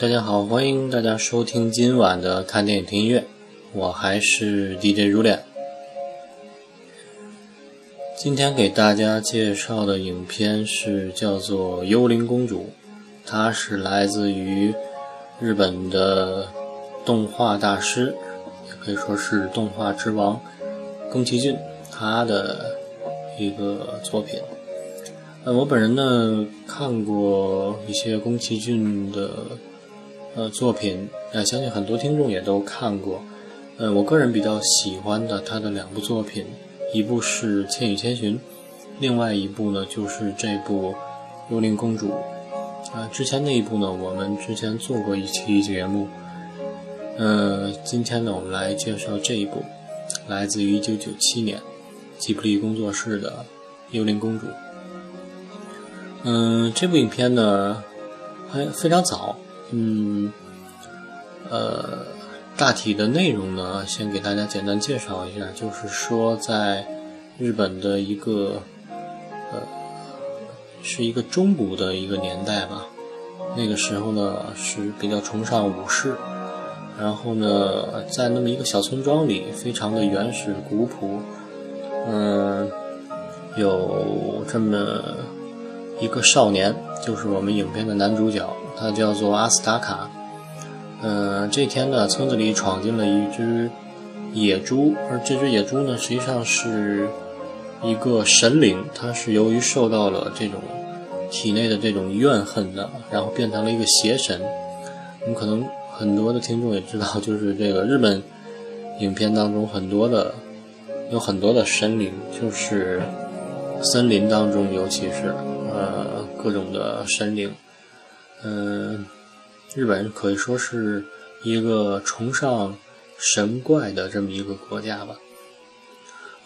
大家好，欢迎大家收听今晚的看电影听音乐，我还是 DJ 如恋。今天给大家介绍的影片是叫做《幽灵公主》，它是来自于日本的动画大师，也可以说是动画之王宫崎骏他的一个作品。呃，我本人呢看过一些宫崎骏的。呃，作品，呃，相信很多听众也都看过。呃，我个人比较喜欢的他的两部作品，一部是《千与千寻》，另外一部呢就是这部《幽灵公主》。啊，之前那一部呢，我们之前做过一期节目。呃，今天呢，我们来介绍这一部，来自于1997年吉卜力工作室的《幽灵公主》。嗯，这部影片呢还非常早。嗯，呃，大体的内容呢，先给大家简单介绍一下，就是说，在日本的一个呃，是一个中古的一个年代吧。那个时候呢，是比较崇尚武士，然后呢，在那么一个小村庄里，非常的原始古朴，嗯，有这么一个少年，就是我们影片的男主角。他叫做阿斯达卡。嗯，这天呢，村子里闯进了一只野猪，而这只野猪呢，实际上是一个神灵，它是由于受到了这种体内的这种怨恨的，然后变成了一个邪神。我们可能很多的听众也知道，就是这个日本影片当中很多的有很多的神灵，就是森林当中，尤其是呃各种的神灵。嗯，日本可以说是一个崇尚神怪的这么一个国家吧。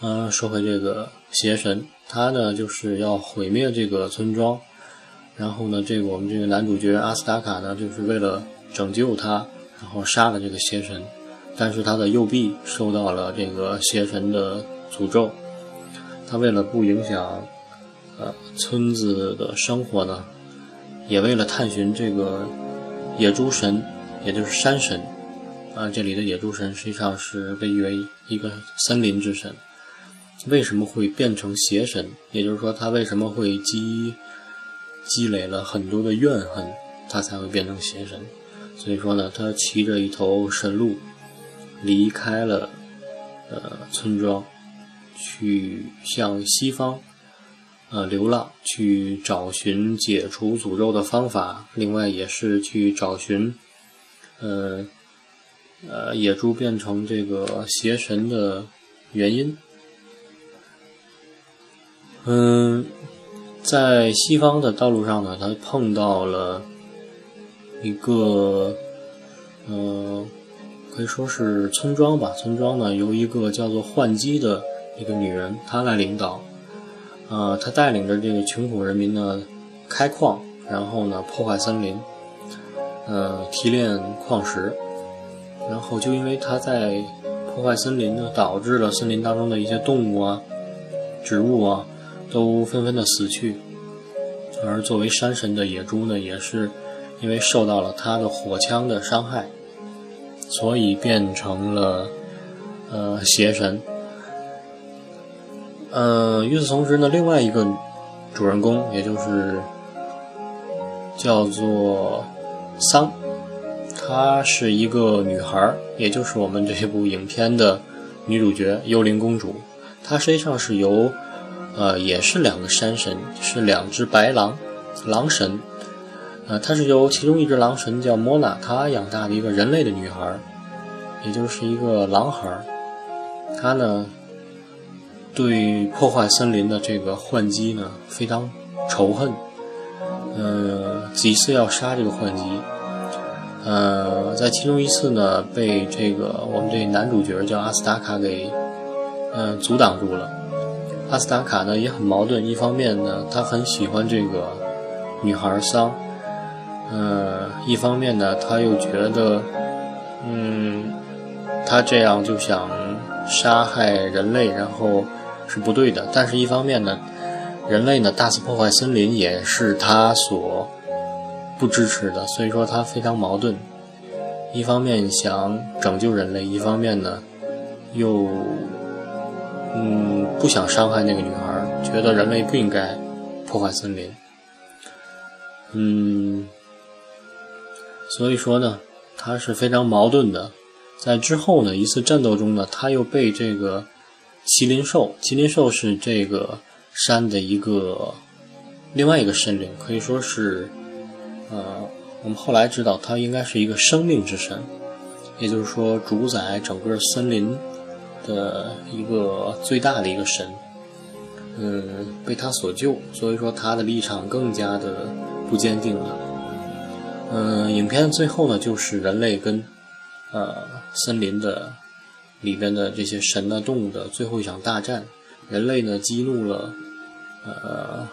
嗯，说回这个邪神，他呢就是要毁灭这个村庄，然后呢，这个我们这个男主角阿斯达卡呢，就是为了拯救他，然后杀了这个邪神，但是他的右臂受到了这个邪神的诅咒，他为了不影响呃村子的生活呢。也为了探寻这个野猪神，也就是山神，啊，这里的野猪神实际上是被誉为一个森林之神。为什么会变成邪神？也就是说，他为什么会积积累了很多的怨恨，他才会变成邪神？所以说呢，他骑着一头神鹿，离开了呃村庄，去向西方。呃，流浪去找寻解除诅咒的方法，另外也是去找寻，呃，呃，野猪变成这个邪神的原因。嗯，在西方的道路上呢，他碰到了一个，呃，可以说是村庄吧。村庄呢，由一个叫做幻姬的一个女人，她来领导。呃，他带领着这个穷苦人民呢，开矿，然后呢破坏森林，呃提炼矿石，然后就因为他在破坏森林呢，导致了森林当中的一些动物啊、植物啊都纷纷的死去，而作为山神的野猪呢，也是因为受到了他的火枪的伤害，所以变成了呃邪神。嗯，与此同时呢，另外一个主人公，也就是叫做桑，她是一个女孩，也就是我们这部影片的女主角幽灵公主。她实际上是由呃，也是两个山神，是两只白狼，狼神。呃，她是由其中一只狼神叫莫娜，她养大的一个人类的女孩，也就是一个狼孩。她呢？对破坏森林的这个幻姬呢，非常仇恨，呃，几次要杀这个幻姬，呃，在其中一次呢，被这个我们这男主角叫阿斯达卡给，呃，阻挡住了。阿斯达卡呢也很矛盾，一方面呢，他很喜欢这个女孩桑，呃，一方面呢，他又觉得，嗯，他这样就想杀害人类，然后。是不对的，但是一方面呢，人类呢大肆破坏森林也是他所不支持的，所以说他非常矛盾。一方面想拯救人类，一方面呢又嗯不想伤害那个女孩，觉得人类不应该破坏森林。嗯，所以说呢，他是非常矛盾的。在之后呢一次战斗中呢，他又被这个麒麟兽，麒麟兽是这个山的一个另外一个神灵，可以说是呃。我们后来知道，它应该是一个生命之神，也就是说，主宰整个森林的一个最大的一个神。嗯，被他所救，所以说他的立场更加的不坚定了。嗯，影片的最后呢，就是人类跟呃森林的里边的这些神的动物的最后一场大战。人类呢，激怒了呃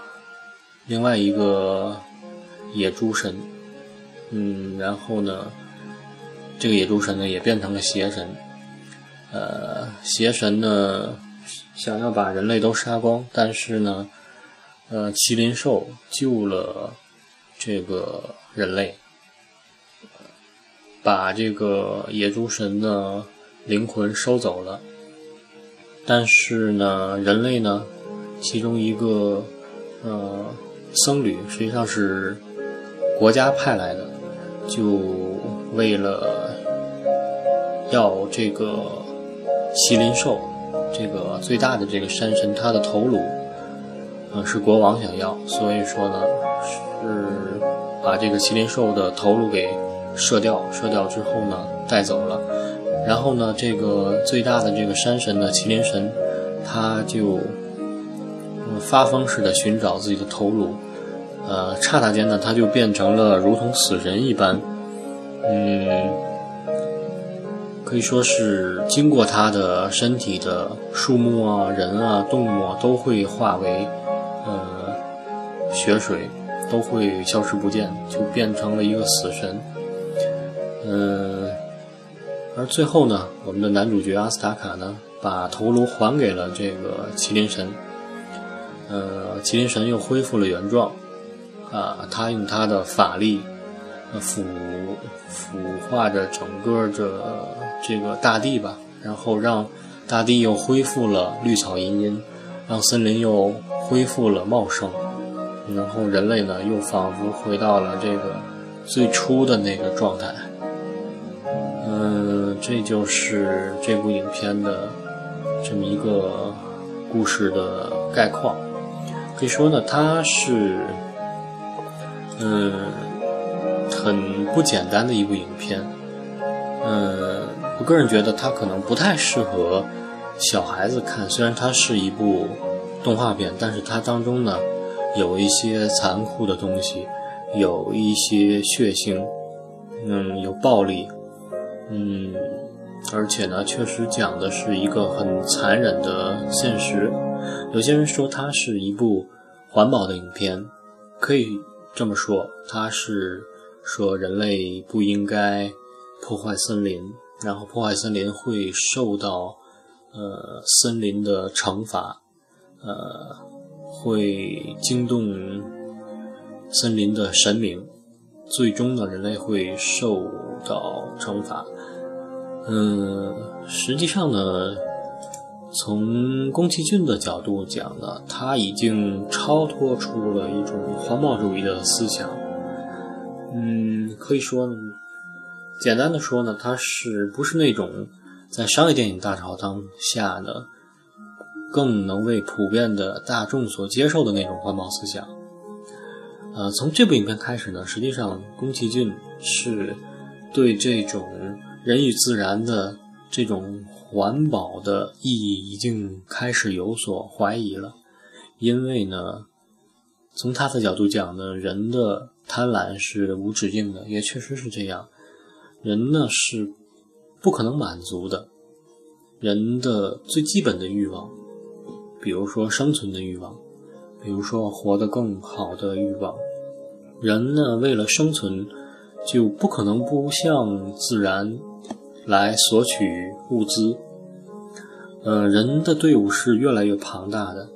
另外一个野猪神。嗯，然后呢，这个野猪神呢也变成了邪神，呃，邪神呢想要把人类都杀光，但是呢，呃，麒麟兽救了这个人类，把这个野猪神呢灵魂收走了，但是呢，人类呢，其中一个呃僧侣实际上是国家派来的。就为了要这个麒麟兽，这个最大的这个山神，他的头颅，呃，是国王想要，所以说呢，是把这个麒麟兽的头颅给射掉，射掉之后呢，带走了。然后呢，这个最大的这个山神呢，麒麟神，他就发疯似的寻找自己的头颅。呃，刹那间呢，他就变成了如同死人一般，嗯，可以说是经过他的身体的树木啊、人啊、动物啊都会化为呃血水，都会消失不见，就变成了一个死神。嗯，而最后呢，我们的男主角阿斯塔卡呢，把头颅还给了这个麒麟神，呃，麒麟神又恢复了原状。啊，他用他的法力，抚腐化着整个这这个大地吧，然后让大地又恢复了绿草茵茵，让森林又恢复了茂盛，然后人类呢又仿佛回到了这个最初的那个状态。嗯，这就是这部影片的这么一个故事的概况。可以说呢，它是。嗯，很不简单的一部影片。嗯，我个人觉得它可能不太适合小孩子看。虽然它是一部动画片，但是它当中呢有一些残酷的东西，有一些血腥，嗯，有暴力，嗯，而且呢，确实讲的是一个很残忍的现实。有些人说它是一部环保的影片，可以。这么说，它是说人类不应该破坏森林，然后破坏森林会受到呃森林的惩罚，呃会惊动森林的神明，最终呢人类会受到惩罚。嗯，实际上呢。从宫崎骏的角度讲呢，他已经超脱出了一种环保主义的思想。嗯，可以说呢，简单的说呢，他是不是那种在商业电影大潮当下呢，更能为普遍的大众所接受的那种环保思想？呃，从这部影片开始呢，实际上宫崎骏是对这种人与自然的这种。环保的意义已经开始有所怀疑了，因为呢，从他的角度讲呢，人的贪婪是无止境的，也确实是这样。人呢是不可能满足的，人的最基本的欲望，比如说生存的欲望，比如说活得更好的欲望，人呢为了生存，就不可能不向自然。来索取物资，呃，人的队伍是越来越庞大的，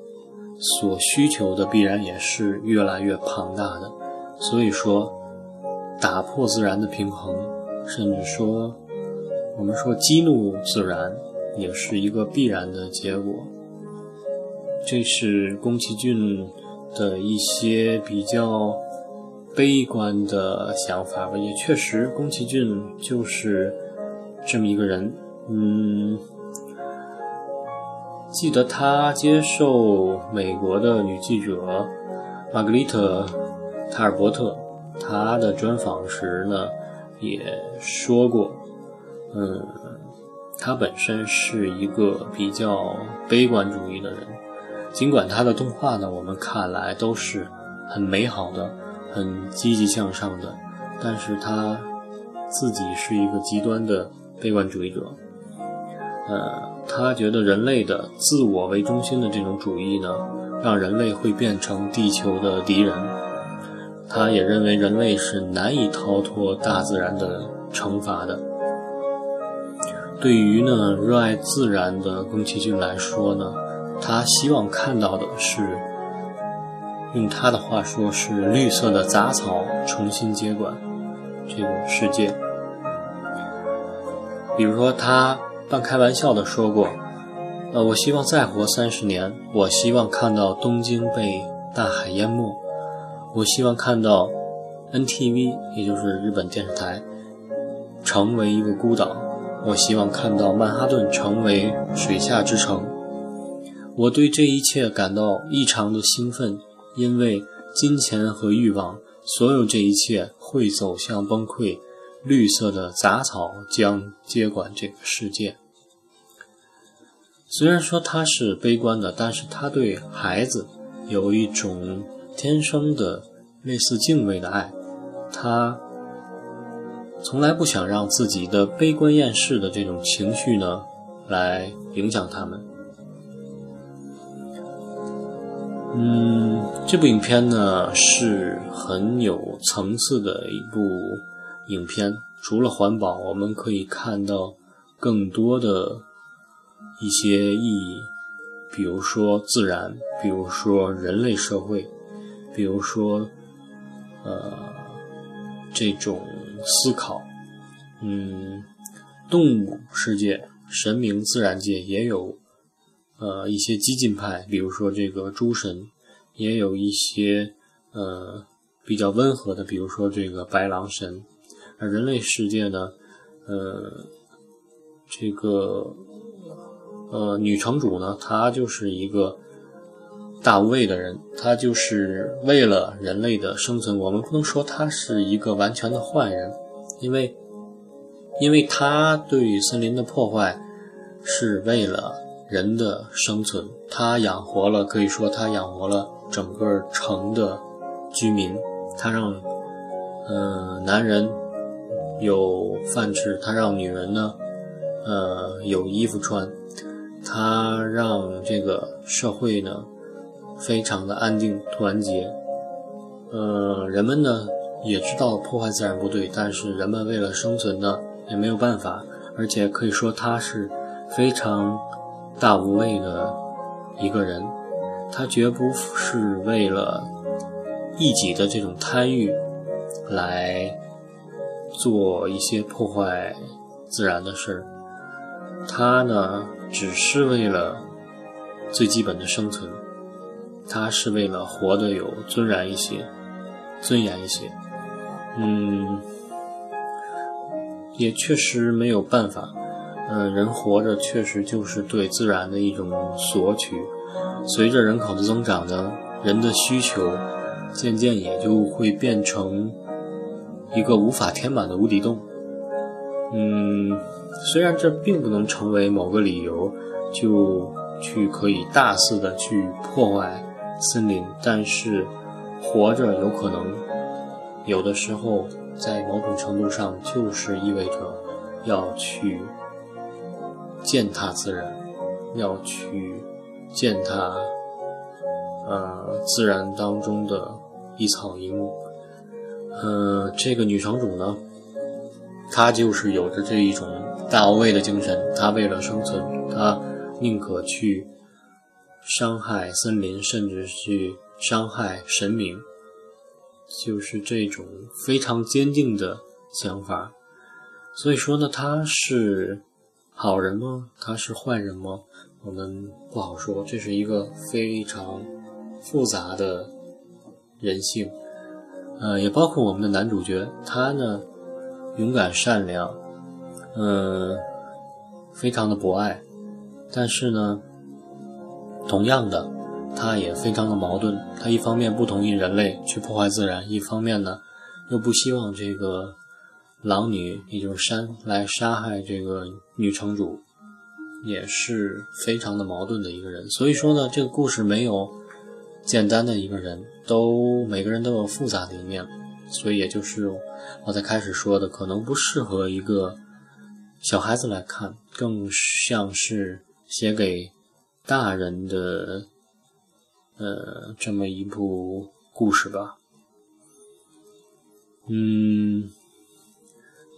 所需求的必然也是越来越庞大的。所以说，打破自然的平衡，甚至说，我们说激怒自然，也是一个必然的结果。这是宫崎骏的一些比较悲观的想法吧，也确实，宫崎骏就是这么一个人。嗯，记得他接受美国的女记者玛格丽特·塔尔伯特他的专访时呢，也说过，嗯，他本身是一个比较悲观主义的人，尽管他的动画呢，我们看来都是很美好的、很积极向上的，但是他自己是一个极端的悲观主义者。呃，他觉得人类的自我为中心的这种主义呢，让人类会变成地球的敌人。他也认为人类是难以逃脱大自然的惩罚的。对于呢热爱自然的宫崎骏来说呢，他希望看到的是，用他的话说是绿色的杂草重新接管这个世界。比如说他。半开玩笑的说过：“呃，我希望再活三十年，我希望看到东京被大海淹没，我希望看到 NTV，也就是日本电视台，成为一个孤岛，我希望看到曼哈顿成为水下之城。我对这一切感到异常的兴奋，因为金钱和欲望，所有这一切会走向崩溃。”绿色的杂草将接管这个世界。虽然说他是悲观的，但是他对孩子有一种天生的类似敬畏的爱。他从来不想让自己的悲观厌世的这种情绪呢，来影响他们。嗯，这部影片呢是很有层次的一部。影片除了环保，我们可以看到更多的一些意义，比如说自然，比如说人类社会，比如说呃这种思考。嗯，动物世界、神明、自然界也有呃一些激进派，比如说这个诸神，也有一些呃比较温和的，比如说这个白狼神。而人类世界呢，呃，这个呃女城主呢，她就是一个大无畏的人，她就是为了人类的生存。我们不能说她是一个完全的坏人，因为因为她对森林的破坏是为了人的生存，他养活了，可以说他养活了整个城的居民，他让嗯男人。有饭吃，他让女人呢，呃，有衣服穿，他让这个社会呢，非常的安定团结。呃，人们呢也知道破坏自然不对，但是人们为了生存呢也没有办法，而且可以说他是非常大无畏的一个人，他绝不是为了一己的这种贪欲来。做一些破坏自然的事儿，他呢只是为了最基本的生存，他是为了活得有尊严一些，尊严一些。嗯，也确实没有办法。嗯，人活着确实就是对自然的一种索取。随着人口的增长呢，人的需求渐渐也就会变成。一个无法填满的无底洞。嗯，虽然这并不能成为某个理由，就去可以大肆的去破坏森林，但是活着有可能有的时候在某种程度上就是意味着要去践踏自然，要去践踏呃自然当中的一草一木。嗯，这个女城主呢，她就是有着这一种大无畏的精神。她为了生存，她宁可去伤害森林，甚至去伤害神明。就是这种非常坚定的想法。所以说呢，他是好人吗？他是坏人吗？我们不好说。这是一个非常复杂的人性，呃，也包括我们的男主角，他呢勇敢善良，嗯，非常的博爱，但是呢，同样的。他也非常的矛盾，他一方面不同意人类去破坏自然，一方面呢，又不希望这个狼女，也就是山来杀害这个女城主，也是非常的矛盾的一个人。所以说呢，这个故事没有简单的一个人，都每个人都有复杂的一面，所以也就是我在开始说的，可能不适合一个小孩子来看，更像是写给大人的。呃，这么一部故事吧。嗯，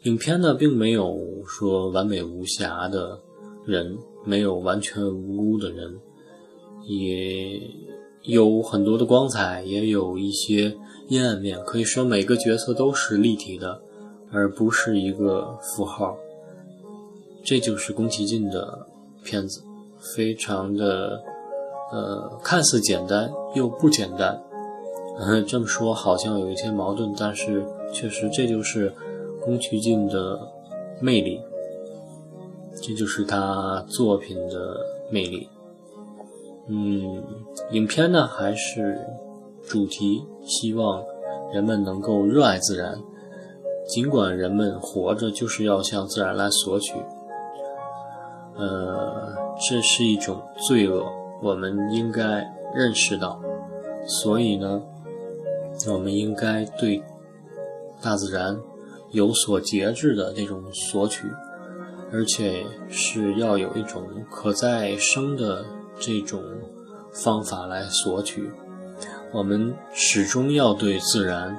影片呢，并没有说完美无瑕的人，没有完全无辜的人，也有很多的光彩，也有一些阴暗面。可以说，每个角色都是立体的，而不是一个符号。这就是宫崎骏的片子，非常的。呃，看似简单又不简单，嗯，这么说好像有一些矛盾，但是确实这就是宫崎骏的魅力，这就是他作品的魅力。嗯，影片呢还是主题，希望人们能够热爱自然，尽管人们活着就是要向自然来索取，呃，这是一种罪恶。我们应该认识到，所以呢，我们应该对大自然有所节制的这种索取，而且是要有一种可再生的这种方法来索取。我们始终要对自然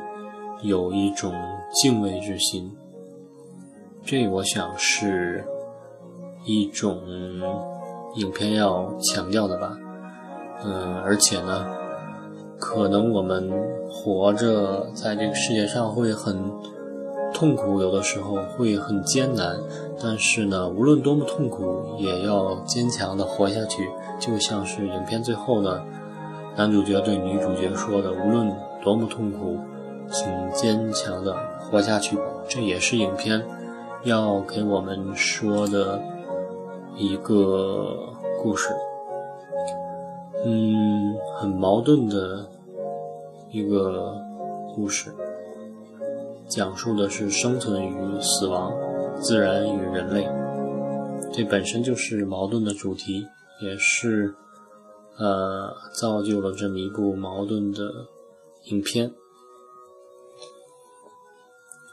有一种敬畏之心，这我想是一种。影片要强调的吧，嗯，而且呢，可能我们活着在这个世界上会很痛苦，有的时候会很艰难，但是呢，无论多么痛苦，也要坚强的活下去。就像是影片最后呢，男主角对女主角说的：“无论多么痛苦，请坚强的活下去吧。”这也是影片要给我们说的。一个故事，嗯，很矛盾的一个故事，讲述的是生存与死亡、自然与人类，这本身就是矛盾的主题，也是呃造就了这么一部矛盾的影片。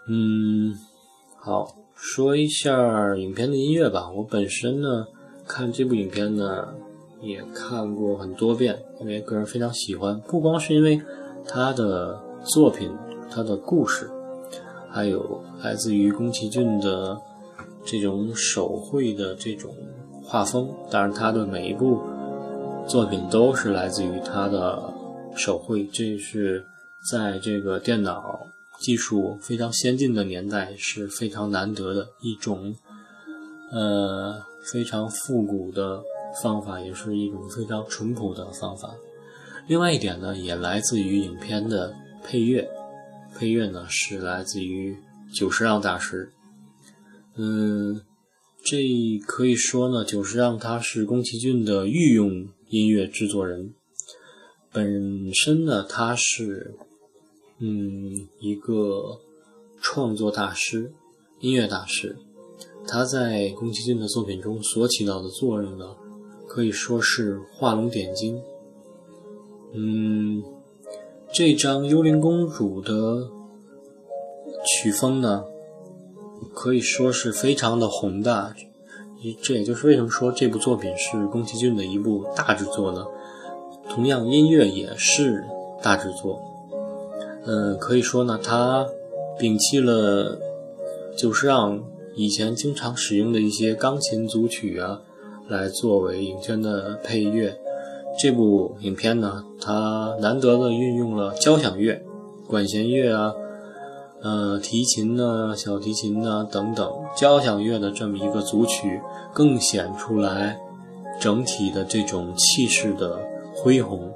嗯，好。说一下影片的音乐吧。我本身呢，看这部影片呢，也看过很多遍，因为个人非常喜欢。不光是因为他的作品、他的故事，还有来自于宫崎骏的这种手绘的这种画风。当然，他的每一部作品都是来自于他的手绘，这是在这个电脑。技术非常先进的年代是非常难得的一种，呃，非常复古的方法，也是一种非常淳朴的方法。另外一点呢，也来自于影片的配乐，配乐呢是来自于久石让大师。嗯，这可以说呢，久石让他是宫崎骏的御用音乐制作人，本身呢他是。嗯，一个创作大师、音乐大师，他在宫崎骏的作品中所起到的作用呢，可以说是画龙点睛。嗯，这张《幽灵公主》的曲风呢，可以说是非常的宏大。这也就是为什么说这部作品是宫崎骏的一部大制作呢？同样，音乐也是大制作。嗯，可以说呢，他摒弃了就是让以前经常使用的一些钢琴组曲啊，来作为影片的配乐。这部影片呢，它难得的运用了交响乐，管弦乐啊。呃，提琴呐，小提琴呐，等等，交响乐的这么一个组曲，更显出来整体的这种气势的恢宏，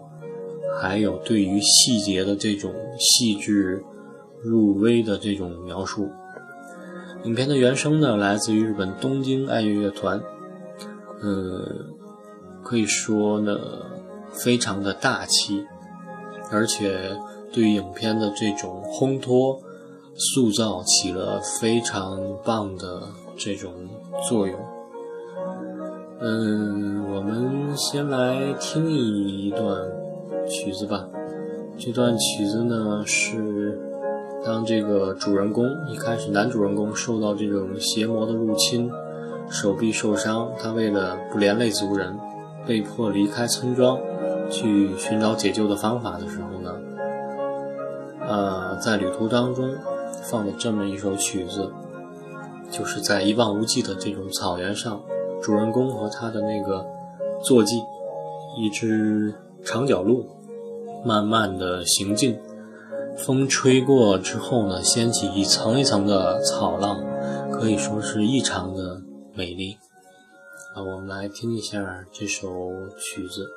还有对于细节的这种细致入微的这种描述。影片的原声呢，来自于日本东京爱乐乐团，呃，可以说呢，非常的大气，而且对影片的这种烘托。塑造起了非常棒的这种作用。嗯，我们先来听一段曲子吧。这段曲子呢是当这个主人公一开始，男主人公受到这种邪魔的入侵，手臂受伤，他为了不连累族人，被迫离开村庄去寻找解救的方法的时候呢，呃，在旅途当中。放的这么一首曲子，就是在一望无际的这种草原上，主人公和他的那个坐骑，一只长角鹿，慢慢的行进。风吹过之后呢，掀起一层一层的草浪，可以说是异常的美丽。啊，我们来听一下这首曲子。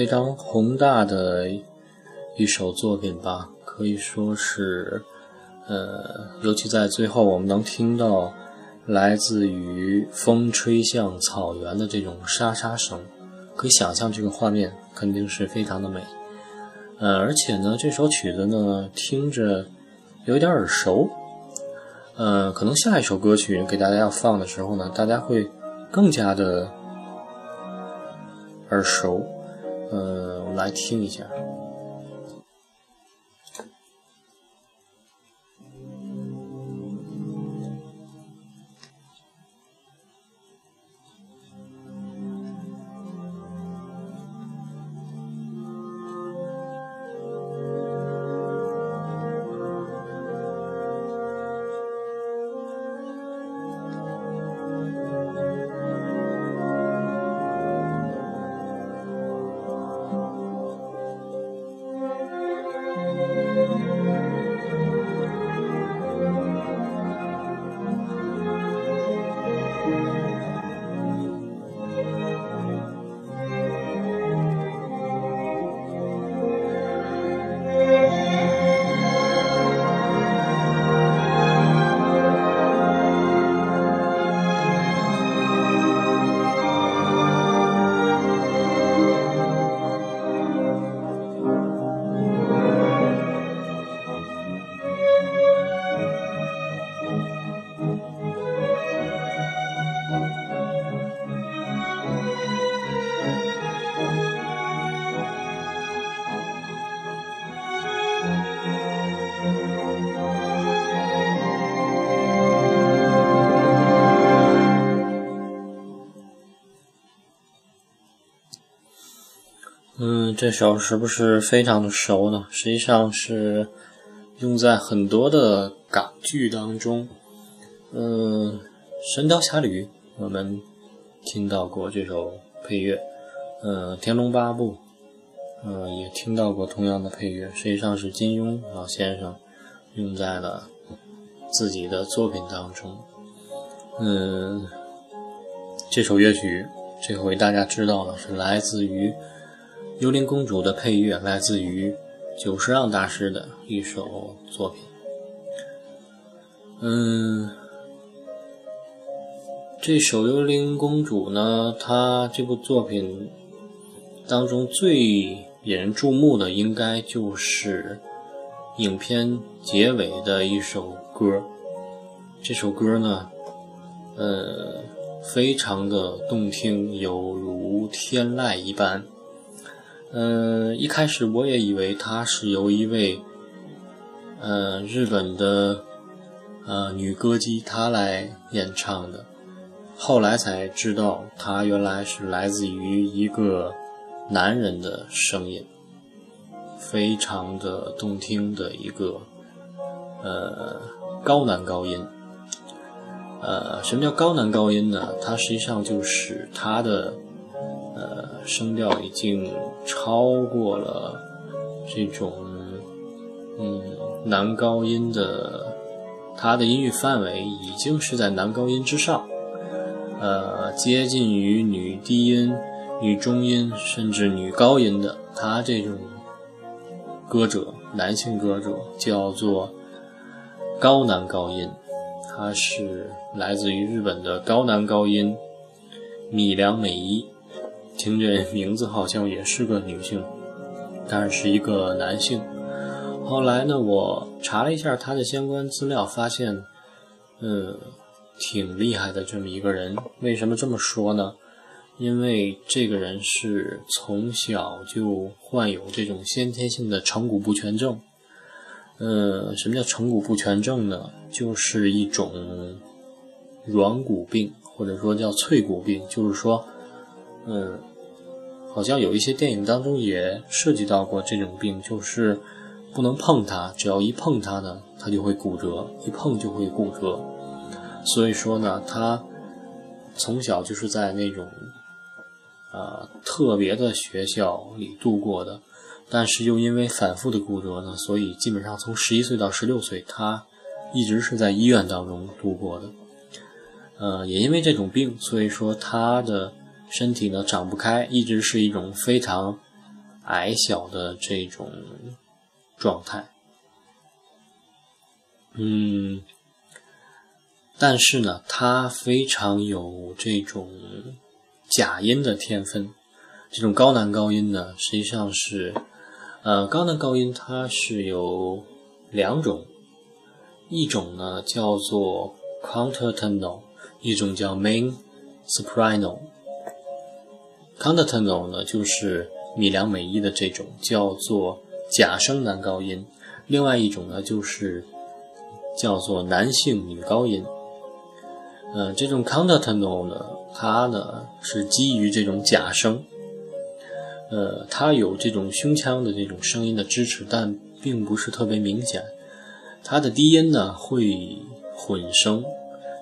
非常宏大的一首作品吧，可以说是，呃，尤其在最后，我们能听到来自于风吹向草原的这种沙沙声，可以想象这个画面肯定是非常的美。呃，而且呢，这首曲子呢，听着有点耳熟，呃，可能下一首歌曲给大家要放的时候呢，大家会更加的。耳熟，呃，我来听一下。这首是不是非常的熟呢？实际上是用在很多的港剧当中。嗯，《神雕侠侣》我们听到过这首配乐。嗯，《天龙八部》嗯也听到过同样的配乐。实际上是金庸老先生用在了自己的作品当中。嗯，这首乐曲这回大家知道了，是来自于。幽灵公主的配乐来自于久石让大师的一首作品。嗯，这首幽灵公主呢，它这部作品当中最引人注目的，应该就是影片结尾的一首歌。这首歌呢，呃，非常的动听，犹如天籁一般。嗯，一开始我也以为她是由一位，呃，日本的，呃，女歌姬她来演唱的，后来才知道她原来是来自于一个男人的声音，非常的动听的一个，呃，高男高音。呃，什么叫高男高音呢？它实际上就是他的。声调已经超过了这种嗯男高音的，它的音域范围已经是在男高音之上，呃，接近于女低音、女中音甚至女高音的，他这种歌者，男性歌者叫做高男高音，他是来自于日本的高男高音米良美依。听这名字好像也是个女性，但是一个男性。后来呢，我查了一下他的相关资料，发现，嗯，挺厉害的这么一个人。为什么这么说呢？因为这个人是从小就患有这种先天性的成骨不全症。嗯，什么叫成骨不全症呢？就是一种软骨病，或者说叫脆骨病，就是说，嗯。好像有一些电影当中也涉及到过这种病，就是不能碰它，只要一碰它呢，它就会骨折，一碰就会骨折。所以说呢，他从小就是在那种啊特别的学校里度过的，但是又因为反复的骨折呢，所以基本上从十一岁到十六岁，他一直是在医院当中度过的。呃，也因为这种病，所以说他的。身体呢长不开，一直是一种非常矮小的这种状态。嗯，但是呢，他非常有这种假音的天分。这种高男高音呢，实际上是，呃，高男高音它是有两种，一种呢叫做 c o u n t e r t e n o 一种叫 main soprano。Countertenor 呢，就是米良美依的这种叫做假声男高音；另外一种呢，就是叫做男性女高音。呃，这种 Countertenor 呢，它呢是基于这种假声，呃，它有这种胸腔的这种声音的支持，但并不是特别明显。它的低音呢会混声，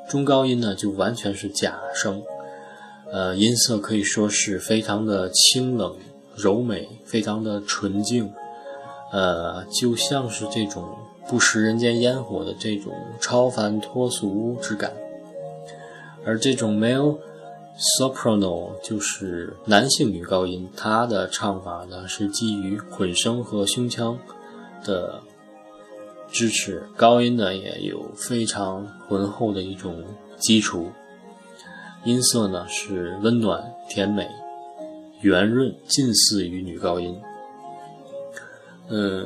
中高音呢就完全是假声。呃，音色可以说是非常的清冷柔美，非常的纯净，呃，就像是这种不食人间烟火的这种超凡脱俗之感。而这种 male soprano 就是男性女高音，它的唱法呢是基于混声和胸腔的支持，高音呢也有非常浑厚的一种基础。音色呢是温暖甜美、圆润，近似于女高音。呃，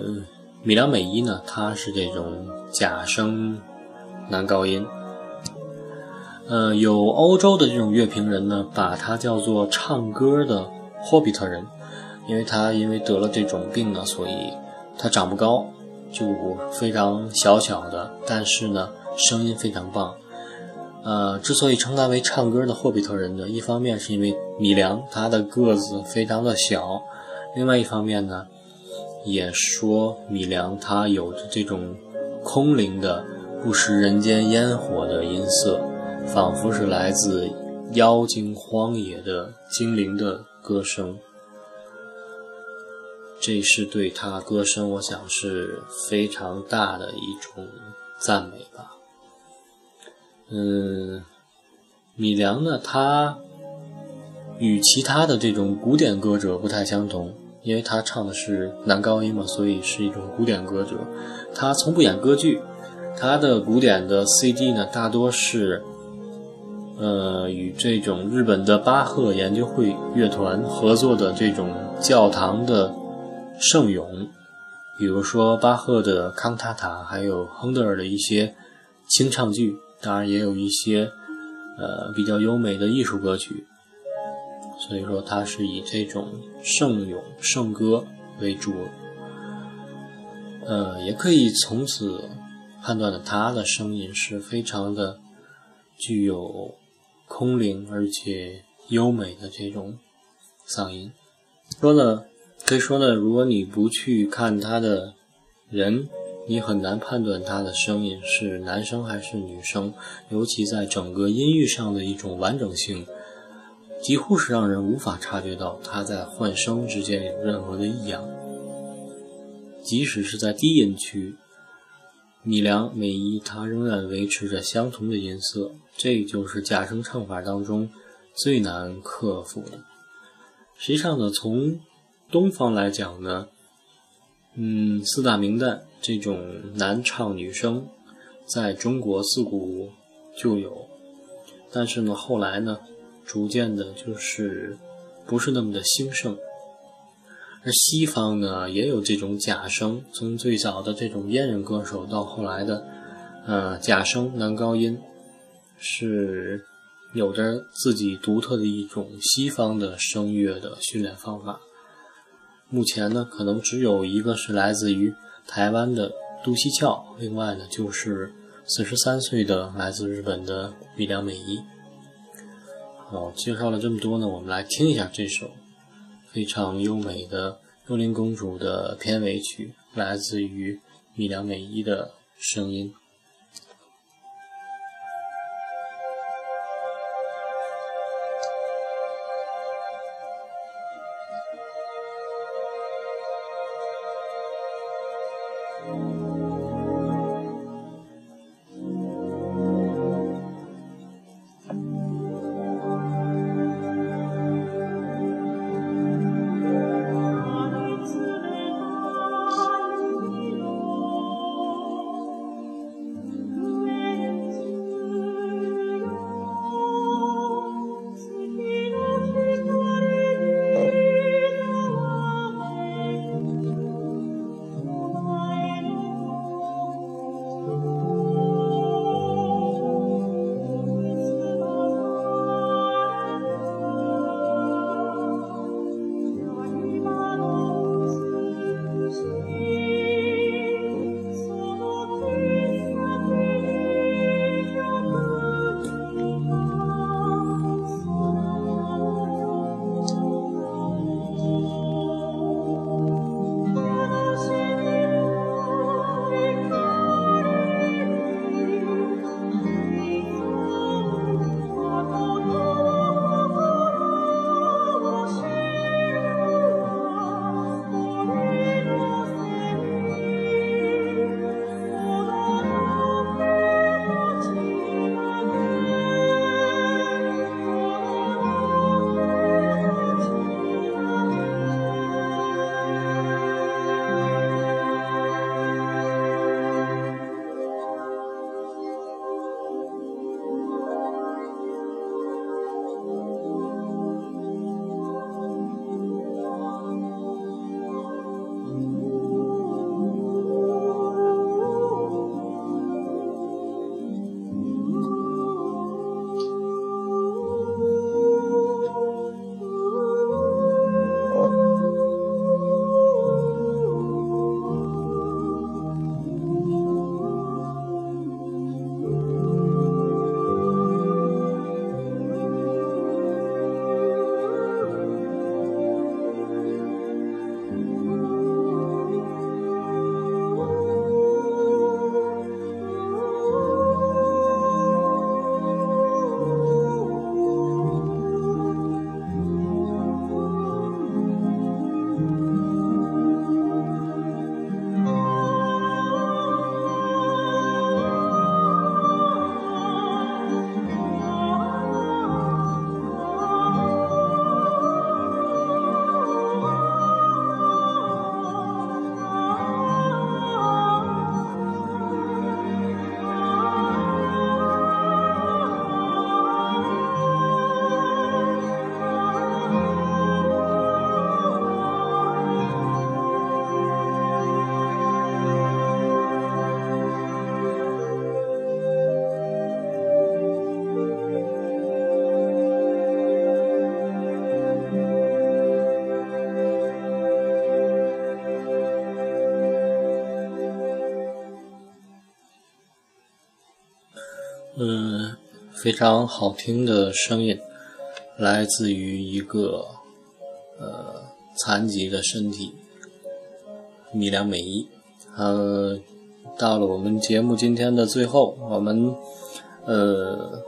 米良美依呢，她是这种假声男高音。呃，有欧洲的这种乐评人呢，把她叫做唱歌的霍比特人，因为她因为得了这种病呢，所以她长不高，就非常小巧的，但是呢，声音非常棒。呃，之所以称他为唱歌的霍比特人呢，一方面是因为米良他的个子非常的小，另外一方面呢，也说米良他有着这种空灵的、不食人间烟火的音色，仿佛是来自妖精荒野的精灵的歌声。这是对他歌声，我想是非常大的一种赞美吧。嗯，米良呢，他与其他的这种古典歌者不太相同，因为他唱的是男高音嘛，所以是一种古典歌者。他从不演歌剧，他的古典的 CD 呢，大多是呃与这种日本的巴赫研究会乐团合作的这种教堂的。圣咏，比如说巴赫的康塔塔，还有亨德尔的一些清唱剧，当然也有一些呃比较优美的艺术歌曲。所以说，它是以这种圣咏、圣歌为主。呃，也可以从此判断的，他的声音是非常的具有空灵而且优美的这种嗓音。说呢。可以说呢，如果你不去看他的人，你很难判断他的声音是男生还是女生，尤其在整个音域上的一种完整性，几乎是让人无法察觉到他在换声之间有任何的异样。即使是在低音区，米良美依他仍然维持着相同的音色，这就是假声唱法当中最难克服的。实际上呢，从东方来讲呢，嗯，四大名旦这种男唱女声，在中国自古就有，但是呢，后来呢，逐渐的就是不是那么的兴盛。而西方呢，也有这种假声，从最早的这种阉人歌手到后来的，呃，假声男高音，是有着自己独特的一种西方的声乐的训练方法。目前呢，可能只有一个是来自于台湾的杜西翘，另外呢就是四十三岁的来自日本的米良美依。好，介绍了这么多呢，我们来听一下这首非常优美的《幽灵公主》的片尾曲，来自于米良美依的声音。非常好听的声音，来自于一个呃残疾的身体，米良美依。呃，到了我们节目今天的最后，我们呃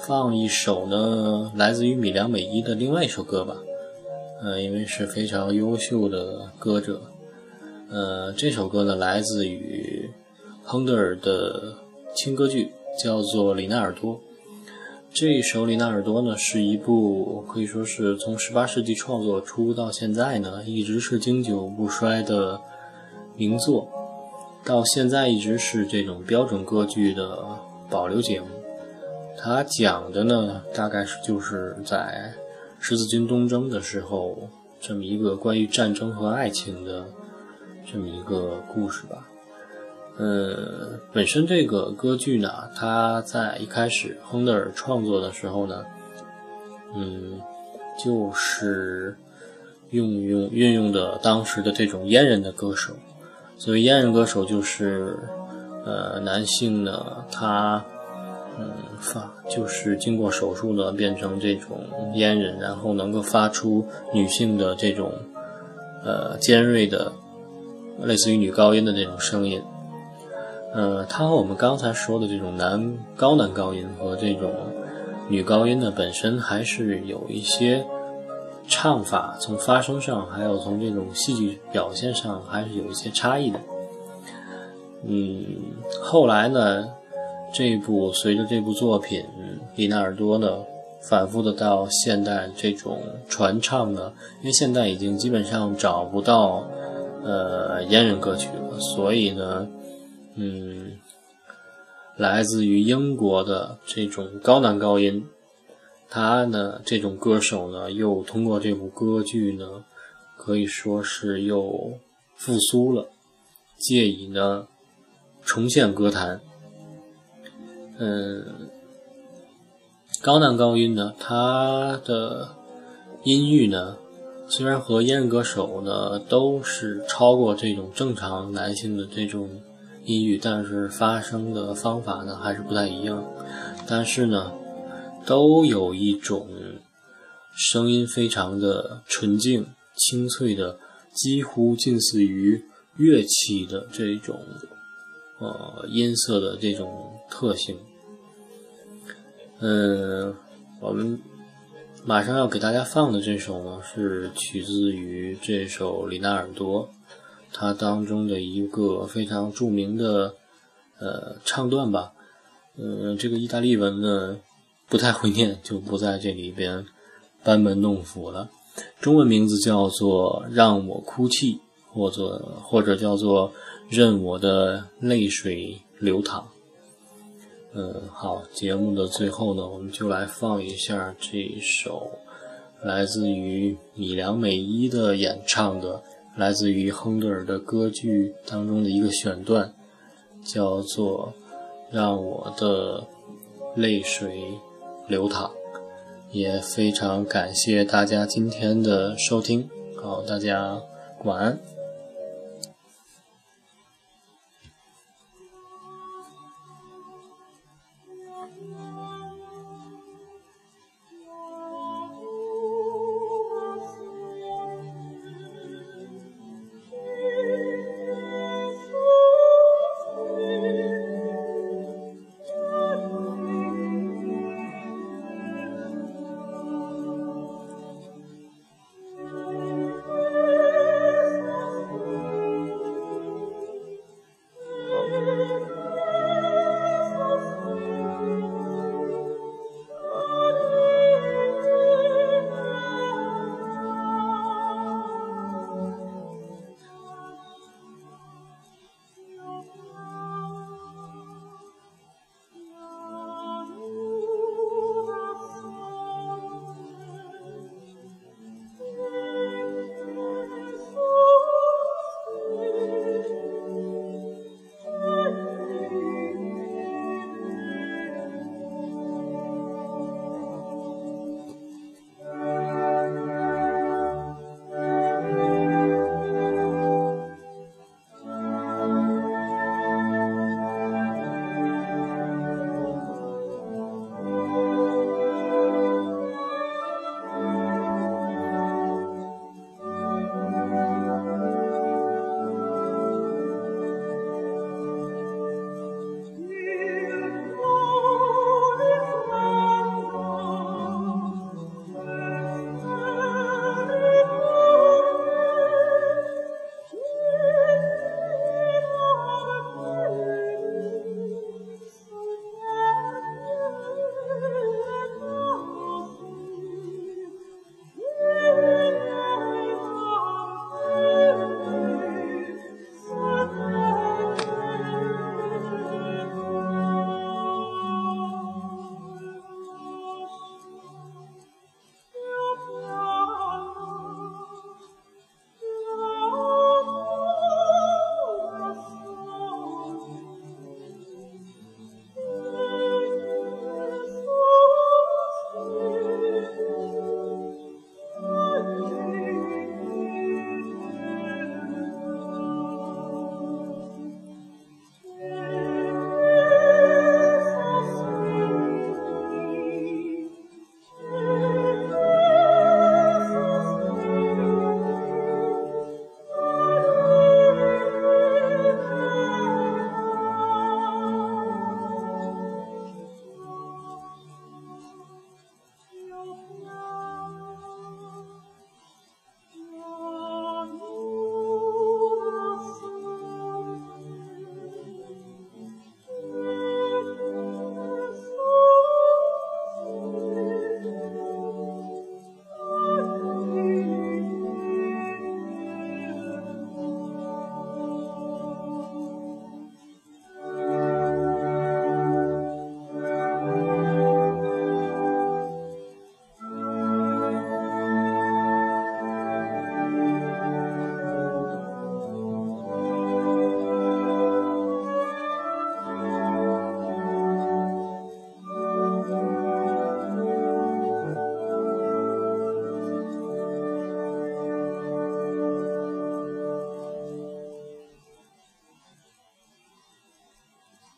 放一首呢，来自于米良美依的另外一首歌吧。呃，因为是非常优秀的歌者。呃，这首歌呢，来自于亨德尔的轻歌剧。叫做《里纳尔多》，这一首《里纳尔多》呢，是一部可以说是从十八世纪创作出到现在呢，一直是经久不衰的名作，到现在一直是这种标准歌剧的保留节目。它讲的呢，大概是就是在十字军东征的时候，这么一个关于战争和爱情的这么一个故事吧。呃，本身这个歌剧呢，它在一开始亨德尔创作的时候呢，嗯，就是用用运用的当时的这种阉人的歌手。所谓阉人歌手，就是呃，男性呢，他嗯发就是经过手术呢，变成这种阉人，然后能够发出女性的这种呃尖锐的，类似于女高音的这种声音。呃，它和我们刚才说的这种男高男高音和这种女高音呢，本身还是有一些唱法，从发声上，还有从这种戏剧表现上，还是有一些差异的。嗯，后来呢，这部随着这部作品《里纳尔多》呢，反复的到现代这种传唱呢，因为现在已经基本上找不到呃阉人歌曲了，所以呢。嗯，来自于英国的这种高男高音，他呢这种歌手呢，又通过这部歌剧呢，可以说是又复苏了，借以呢重现歌坛。嗯，高男高音呢，他的音域呢，虽然和阉人歌手呢都是超过这种正常男性的这种。音域，但是发声的方法呢还是不太一样。但是呢，都有一种声音非常的纯净、清脆的，几乎近似于乐器的这种呃音色的这种特性。嗯，我们马上要给大家放的这首呢，是取自于这首《里纳尔多》。它当中的一个非常著名的呃唱段吧，呃，这个意大利文呢不太会念，就不在这里边班门弄斧了。中文名字叫做《让我哭泣》，或者或者叫做《任我的泪水流淌》。嗯，好，节目的最后呢，我们就来放一下这首来自于米良美依的演唱的。来自于亨德尔的歌剧当中的一个选段，叫做《让我的泪水流淌》，也非常感谢大家今天的收听。好，大家晚安。